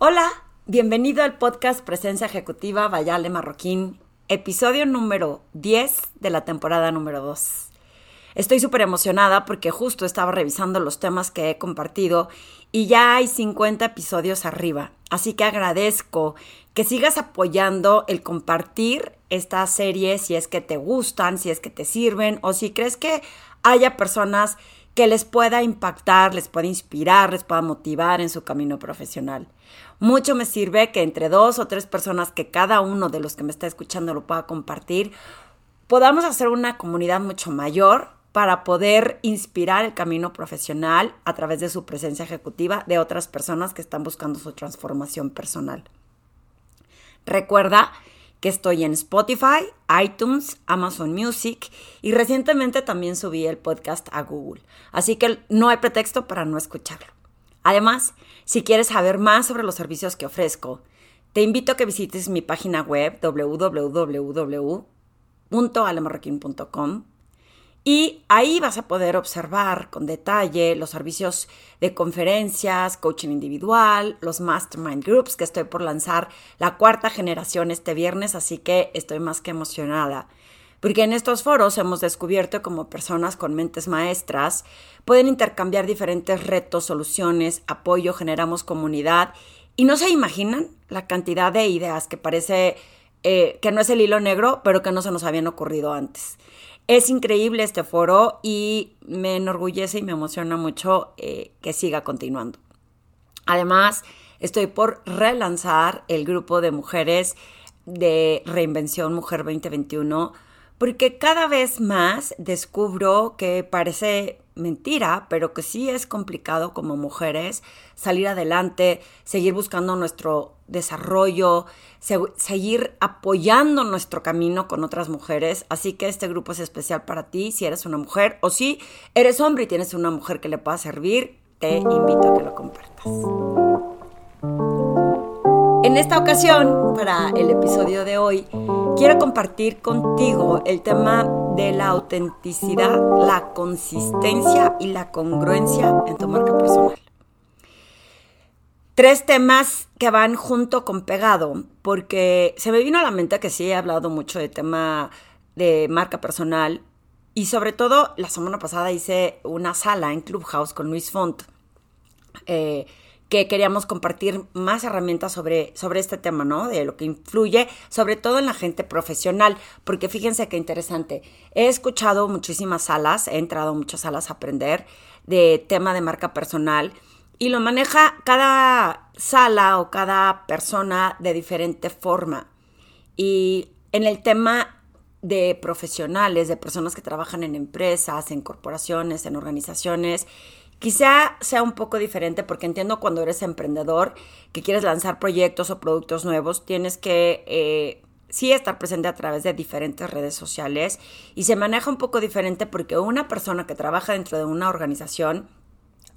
Hola, bienvenido al podcast Presencia Ejecutiva Vayale Marroquín, episodio número 10 de la temporada número 2. Estoy súper emocionada porque justo estaba revisando los temas que he compartido y ya hay 50 episodios arriba. Así que agradezco que sigas apoyando el compartir esta serie si es que te gustan, si es que te sirven o si crees que haya personas que les pueda impactar, les pueda inspirar, les pueda motivar en su camino profesional. Mucho me sirve que entre dos o tres personas que cada uno de los que me está escuchando lo pueda compartir, podamos hacer una comunidad mucho mayor para poder inspirar el camino profesional a través de su presencia ejecutiva de otras personas que están buscando su transformación personal. Recuerda que estoy en Spotify, iTunes, Amazon Music y recientemente también subí el podcast a Google, así que no hay pretexto para no escucharlo. Además, si quieres saber más sobre los servicios que ofrezco, te invito a que visites mi página web www.alemarroquín.com y ahí vas a poder observar con detalle los servicios de conferencias, coaching individual, los mastermind groups, que estoy por lanzar la cuarta generación este viernes, así que estoy más que emocionada. Porque en estos foros hemos descubierto como personas con mentes maestras pueden intercambiar diferentes retos, soluciones, apoyo, generamos comunidad y no se imaginan la cantidad de ideas que parece eh, que no es el hilo negro, pero que no se nos habían ocurrido antes. Es increíble este foro y me enorgullece y me emociona mucho eh, que siga continuando. Además, estoy por relanzar el grupo de mujeres de Reinvención Mujer 2021 porque cada vez más descubro que parece mentira, pero que sí es complicado como mujeres salir adelante, seguir buscando nuestro desarrollo, seguir apoyando nuestro camino con otras mujeres. Así que este grupo es especial para ti si eres una mujer o si eres hombre y tienes una mujer que le pueda servir, te invito a que lo compartas. En esta ocasión, para el episodio de hoy, quiero compartir contigo el tema de la autenticidad, la consistencia y la congruencia en tu marca personal. Tres temas que van junto con pegado, porque se me vino a la mente que sí he hablado mucho de tema de marca personal y sobre todo la semana pasada hice una sala en Clubhouse con Luis Font. Eh, que queríamos compartir más herramientas sobre, sobre este tema, ¿no? De lo que influye, sobre todo en la gente profesional, porque fíjense qué interesante. He escuchado muchísimas salas, he entrado muchas salas a aprender de tema de marca personal y lo maneja cada sala o cada persona de diferente forma. Y en el tema de profesionales, de personas que trabajan en empresas, en corporaciones, en organizaciones, Quizá sea un poco diferente porque entiendo cuando eres emprendedor que quieres lanzar proyectos o productos nuevos, tienes que eh, sí estar presente a través de diferentes redes sociales y se maneja un poco diferente porque una persona que trabaja dentro de una organización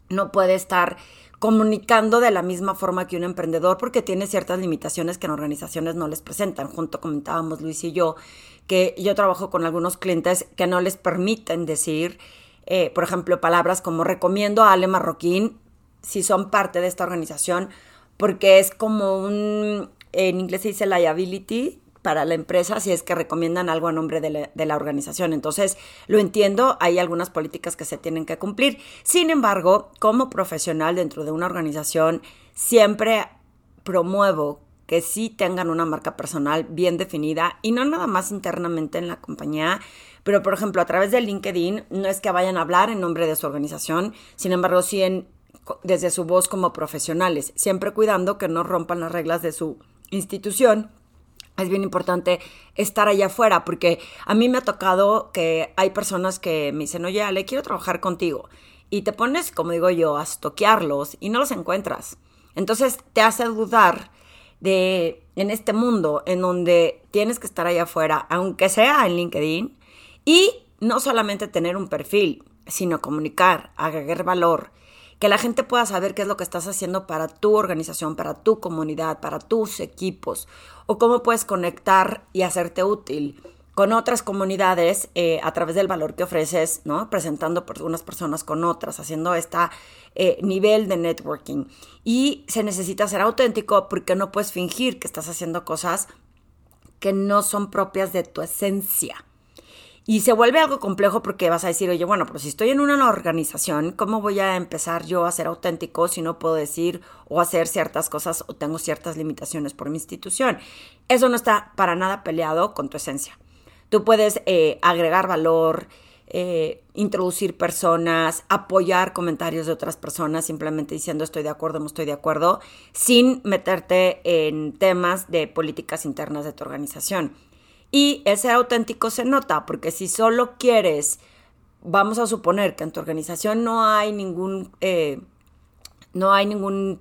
no puede estar comunicando de la misma forma que un emprendedor porque tiene ciertas limitaciones que en organizaciones no les presentan. Junto comentábamos Luis y yo que yo trabajo con algunos clientes que no les permiten decir eh, por ejemplo, palabras como recomiendo a Ale Marroquín si son parte de esta organización, porque es como un, en inglés se dice liability para la empresa si es que recomiendan algo a nombre de la, de la organización. Entonces, lo entiendo, hay algunas políticas que se tienen que cumplir. Sin embargo, como profesional dentro de una organización, siempre promuevo que sí tengan una marca personal bien definida y no nada más internamente en la compañía, pero por ejemplo a través de LinkedIn no es que vayan a hablar en nombre de su organización, sin embargo sí en, desde su voz como profesionales, siempre cuidando que no rompan las reglas de su institución. Es bien importante estar allá afuera porque a mí me ha tocado que hay personas que me dicen, oye, Ale, quiero trabajar contigo. Y te pones, como digo yo, a estoquearlos y no los encuentras. Entonces te hace dudar de en este mundo en donde tienes que estar allá afuera, aunque sea en LinkedIn, y no solamente tener un perfil, sino comunicar, agregar valor, que la gente pueda saber qué es lo que estás haciendo para tu organización, para tu comunidad, para tus equipos, o cómo puedes conectar y hacerte útil con otras comunidades eh, a través del valor que ofreces, ¿no? Presentando unas personas con otras, haciendo este nivel de networking. Y se necesita ser auténtico porque no puedes fingir que estás haciendo cosas que no son propias de tu esencia. Y se vuelve algo complejo porque vas a decir, oye, bueno, pero si estoy en una organización, ¿cómo voy a empezar yo a ser auténtico si no puedo decir o hacer ciertas cosas o tengo ciertas limitaciones por mi institución? Eso no está para nada peleado con tu esencia. Tú puedes eh, agregar valor, eh, introducir personas, apoyar comentarios de otras personas, simplemente diciendo estoy de acuerdo, no estoy de acuerdo, sin meterte en temas de políticas internas de tu organización. Y el ser auténtico se nota, porque si solo quieres, vamos a suponer que en tu organización no hay ningún, eh, no hay ningún,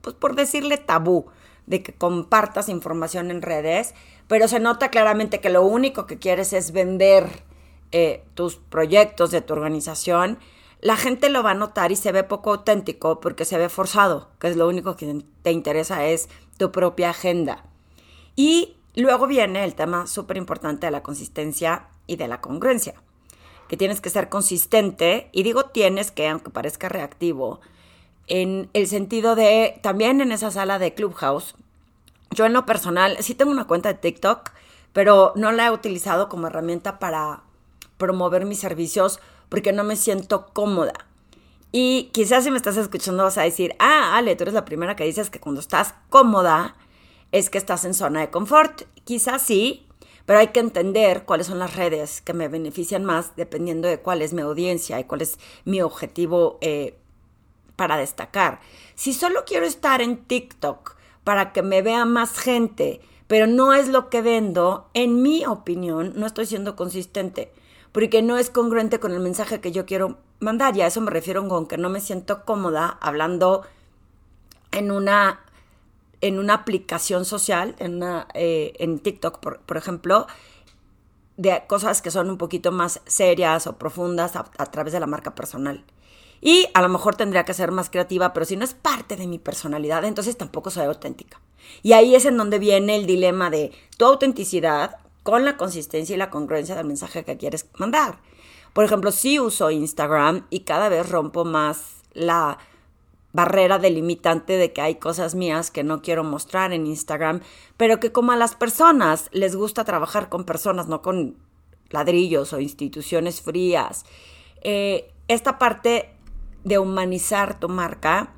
pues por decirle tabú, de que compartas información en redes, pero se nota claramente que lo único que quieres es vender eh, tus proyectos de tu organización, la gente lo va a notar y se ve poco auténtico porque se ve forzado, que es lo único que te interesa es tu propia agenda. Y Luego viene el tema súper importante de la consistencia y de la congruencia, que tienes que ser consistente, y digo tienes que, aunque parezca reactivo, en el sentido de, también en esa sala de Clubhouse, yo en lo personal sí tengo una cuenta de TikTok, pero no la he utilizado como herramienta para promover mis servicios porque no me siento cómoda. Y quizás si me estás escuchando vas a decir, ah, Ale, tú eres la primera que dices que cuando estás cómoda, es que estás en zona de confort. Quizás sí, pero hay que entender cuáles son las redes que me benefician más dependiendo de cuál es mi audiencia y cuál es mi objetivo eh, para destacar. Si solo quiero estar en TikTok para que me vea más gente, pero no es lo que vendo, en mi opinión, no estoy siendo consistente, porque no es congruente con el mensaje que yo quiero mandar. Y a eso me refiero con que no me siento cómoda hablando en una en una aplicación social, en, una, eh, en TikTok, por, ejemplo, de cosas que son un poquito más serias o profundas a, través de la marca personal. Y a lo mejor tendría que ser más creativa, pero si no es parte de mi personalidad, entonces tampoco soy auténtica. Y ahí es en donde viene el dilema de tu autenticidad con la consistencia y la congruencia del mensaje que quieres mandar. Por ejemplo, si uso Instagram y cada vez rompo más la barrera delimitante de que hay cosas mías que no quiero mostrar en Instagram, pero que como a las personas les gusta trabajar con personas, no con ladrillos o instituciones frías, eh, esta parte de humanizar tu marca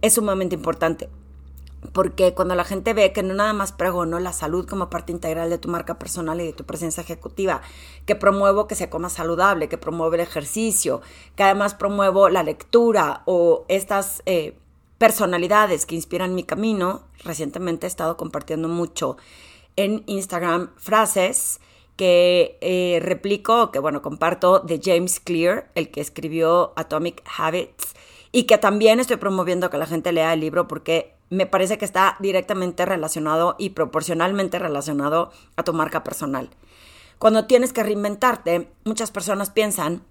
es sumamente importante. Porque cuando la gente ve que no nada más pregono la salud como parte integral de tu marca personal y de tu presencia ejecutiva, que promuevo que se coma saludable, que promueve el ejercicio, que además promuevo la lectura o estas eh, personalidades que inspiran mi camino, recientemente he estado compartiendo mucho en Instagram frases que eh, replico, que bueno, comparto de James Clear, el que escribió Atomic Habits, y que también estoy promoviendo que la gente lea el libro porque me parece que está directamente relacionado y proporcionalmente relacionado a tu marca personal. Cuando tienes que reinventarte, muchas personas piensan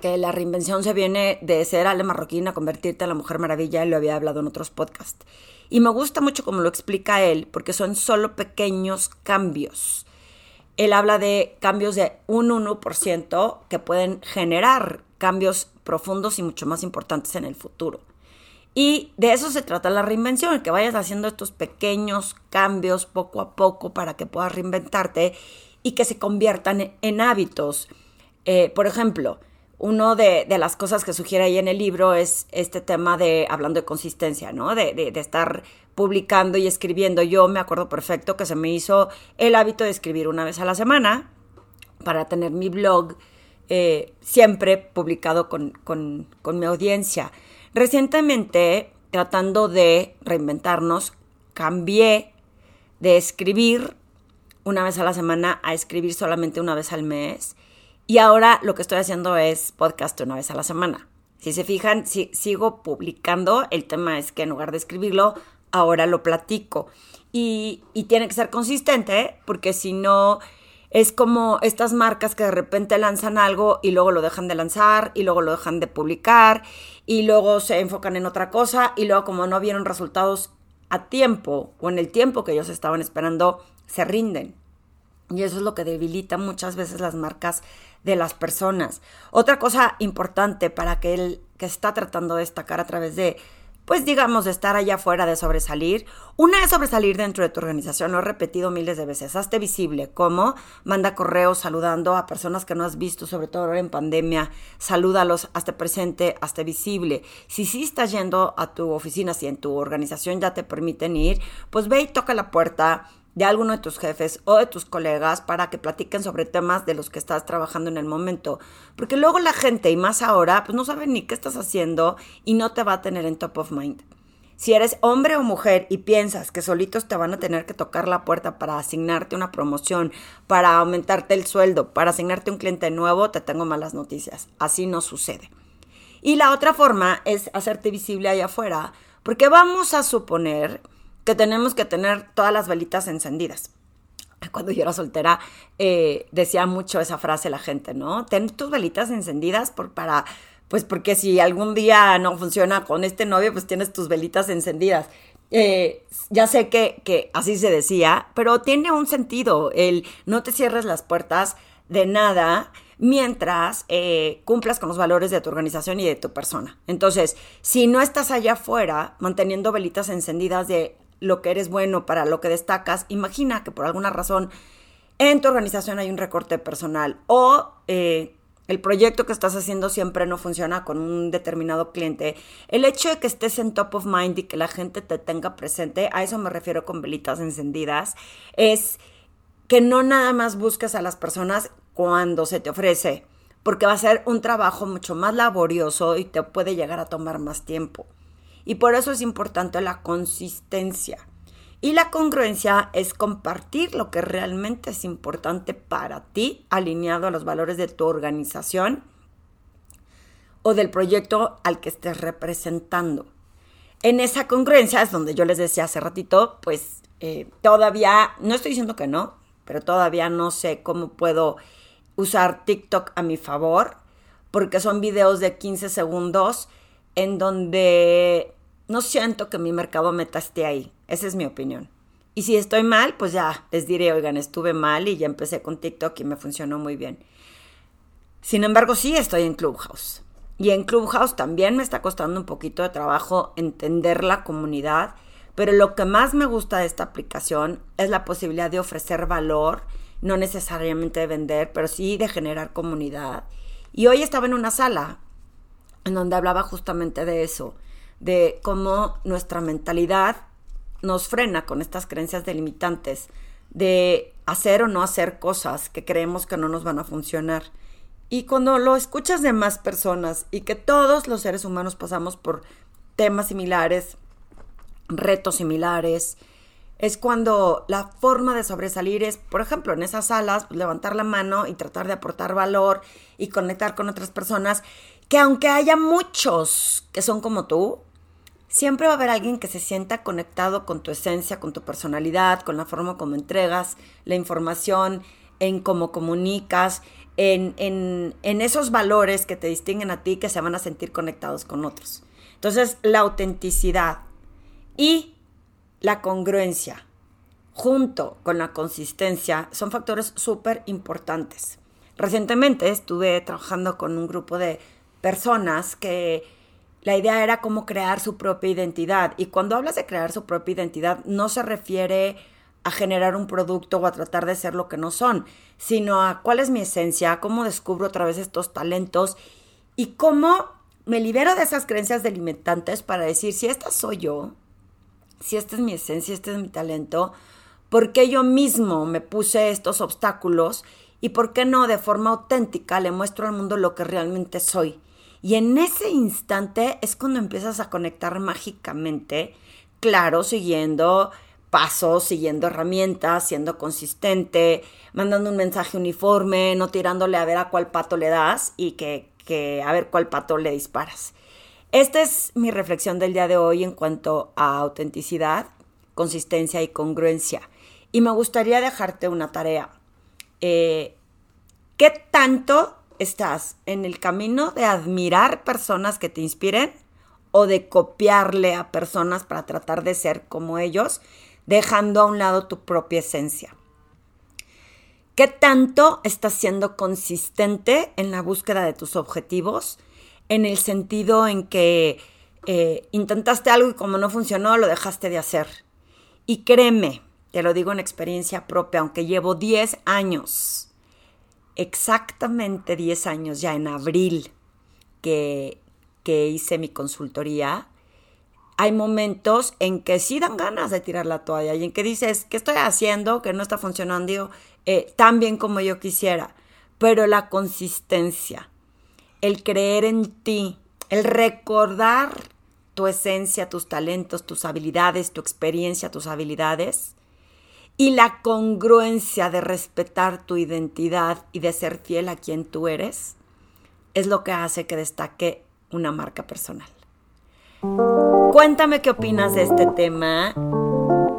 que la reinvención se viene de ser Ale Marroquín a convertirte en la Mujer Maravilla, y lo había hablado en otros podcasts. Y me gusta mucho como lo explica él, porque son solo pequeños cambios. Él habla de cambios de un 1% que pueden generar cambios profundos y mucho más importantes en el futuro. Y de eso se trata la reinvención, que vayas haciendo estos pequeños cambios poco a poco para que puedas reinventarte y que se conviertan en hábitos. Eh, por ejemplo, una de, las cosas que sugiere ahí en el libro es este tema de, hablando de consistencia, ¿no? De, estar publicando y escribiendo. Yo me acuerdo perfecto que se me hizo el hábito de escribir una vez a la semana para tener mi blog eh, siempre publicado con, con mi audiencia. Recientemente, tratando de reinventarnos, cambié de escribir una vez a la semana a escribir solamente una vez al mes. Y ahora lo que estoy haciendo es podcast una vez a la semana. Si se fijan, si, sigo publicando. El tema es que en lugar de escribirlo, ahora lo platico. Y, y tiene que ser consistente, porque si no, es como estas marcas que de repente lanzan algo y luego lo dejan de lanzar y luego lo dejan de publicar y luego se enfocan en otra cosa y luego como no vieron resultados a tiempo o en el tiempo que ellos estaban esperando, se rinden. Y eso es lo que debilita muchas veces las marcas de las personas. Otra cosa importante para aquel que está tratando de destacar a través de pues digamos, de estar allá afuera, de sobresalir. Una es sobresalir dentro de tu organización, lo he repetido miles de veces, hazte visible. ¿Cómo? Manda correos saludando a personas que no has visto, sobre todo ahora en pandemia. Salúdalos, hazte presente, hazte visible. Si sí estás yendo a tu oficina, si en tu organización ya te permiten ir, pues ve y toca la puerta, de alguno de tus jefes o de tus colegas para que platiquen sobre temas de los que estás trabajando en el momento. Porque luego la gente, y más ahora, pues no sabe ni qué estás haciendo y no te va a tener en top of mind. Si eres hombre o mujer y piensas que solitos te van a tener que tocar la puerta para asignarte una promoción, para aumentarte el sueldo, para asignarte un cliente nuevo, te tengo malas noticias. Así no sucede. Y la otra forma es hacerte visible allá afuera, porque vamos a suponer que tenemos que tener todas las velitas encendidas. Cuando yo era soltera, eh, decía mucho esa frase la gente, ¿no? Ten tus velitas encendidas por, para, pues porque si algún día no funciona con este novio, pues tienes tus velitas encendidas. Eh, ya sé que, que así se decía, pero tiene un sentido el no te cierres las puertas de nada mientras eh, cumplas con los valores de tu organización y de tu persona. Entonces, si no estás allá afuera manteniendo velitas encendidas de lo que eres bueno, para lo que destacas, imagina que por alguna razón en tu organización hay un recorte personal o eh, el proyecto que estás haciendo siempre no funciona con un determinado cliente. El hecho de que estés en top of mind y que la gente te tenga presente, a eso me refiero con velitas encendidas, es que no nada más busques a las personas cuando se te ofrece, porque va a ser un trabajo mucho más laborioso y te puede llegar a tomar más tiempo. Y por eso es importante la consistencia. Y la congruencia es compartir lo que realmente es importante para ti, alineado a los valores de tu organización o del proyecto al que estés representando. En esa congruencia es donde yo les decía hace ratito, pues eh, todavía, no estoy diciendo que no, pero todavía no sé cómo puedo usar TikTok a mi favor, porque son videos de 15 segundos en donde no siento que mi mercado meta esté ahí. Esa es mi opinión. Y si estoy mal, pues ya les diré, oigan, estuve mal y ya empecé con TikTok y me funcionó muy bien. Sin embargo, sí estoy en Clubhouse. Y en Clubhouse también me está costando un poquito de trabajo entender la comunidad, pero lo que más me gusta de esta aplicación es la posibilidad de ofrecer valor, no necesariamente de vender, pero sí de generar comunidad. Y hoy estaba en una sala en donde hablaba justamente de eso de cómo nuestra mentalidad nos frena con estas creencias delimitantes de hacer o no hacer cosas que creemos que no nos van a funcionar. Y cuando lo escuchas de más personas y que todos los seres humanos pasamos por temas similares, retos similares, es cuando la forma de sobresalir es, por ejemplo, en esas salas, pues, levantar la mano y tratar de aportar valor y conectar con otras personas, que aunque haya muchos que son como tú, Siempre va a haber alguien que se sienta conectado con tu esencia, con tu personalidad, con la forma como entregas la información, en cómo comunicas, en, en, en, esos valores que te distinguen a ti que se van a sentir conectados con otros. Entonces, la autenticidad y la congruencia junto con la consistencia son factores súper importantes. Recientemente estuve trabajando con un grupo de personas que la idea era cómo crear su propia identidad. Y cuando hablas de crear su propia identidad, no se refiere a generar un producto o a tratar de ser lo que no son, sino a cuál es mi esencia, cómo descubro a través de estos talentos y cómo me libero de esas creencias delimitantes para decir, si esta soy yo, si esta es mi esencia, este es mi talento, ¿por qué yo mismo me puse estos obstáculos? ¿Y por qué no de forma auténtica le muestro al mundo lo que realmente soy? Y en ese instante es cuando empiezas a conectar mágicamente, claro, siguiendo pasos, siguiendo herramientas, siendo consistente, mandando un mensaje uniforme, no tirándole a ver a cuál pato le das y que, que a ver cuál pato le disparas. Esta es mi reflexión del día de hoy en cuanto a autenticidad, consistencia y congruencia. Y me gustaría dejarte una tarea. Eh, ¿Qué tanto estás en el camino de admirar personas que te inspiren o de copiarle a personas para tratar de ser como ellos, dejando a un lado tu propia esencia. ¿Qué tanto estás siendo consistente en la búsqueda de tus objetivos? En el sentido en que eh, intentaste algo y como no funcionó, lo dejaste de hacer. Y créeme, te lo digo en experiencia propia, aunque llevo 10 años, exactamente 10 años ya en abril que, que hice mi consultoría, hay momentos en que sí dan ganas de tirar la toalla y en que dices, ¿qué estoy haciendo? Que no está funcionando eh, tan bien como yo quisiera. Pero la consistencia, el creer en ti, el recordar tu esencia, tus talentos, tus habilidades, tu experiencia, tus habilidades, y la congruencia de respetar tu identidad y de ser fiel a quien tú eres, es lo que hace que destaque una marca personal. Cuéntame qué opinas de este tema.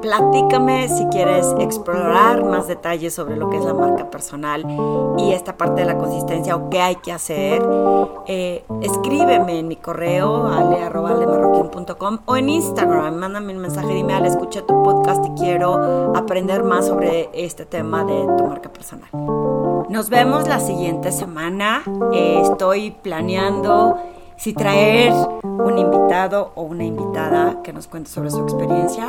Platícame si quieres explorar más detalles sobre lo que es la marca personal y esta parte de la consistencia o qué hay que hacer. Eh, escríbeme en mi correo ale.alemarroquín.com o en Instagram. Mándame un mensaje, dime, Ale, escuché tu podcast y quiero aprender más sobre este tema de tu marca personal. Nos vemos la siguiente semana. Eh, estoy planeando si traer un invitado o una invitada que nos cuente sobre su experiencia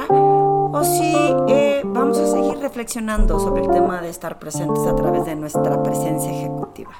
o si eh, vamos a seguir reflexionando sobre el tema de estar presentes a través de nuestra presencia ejecutiva.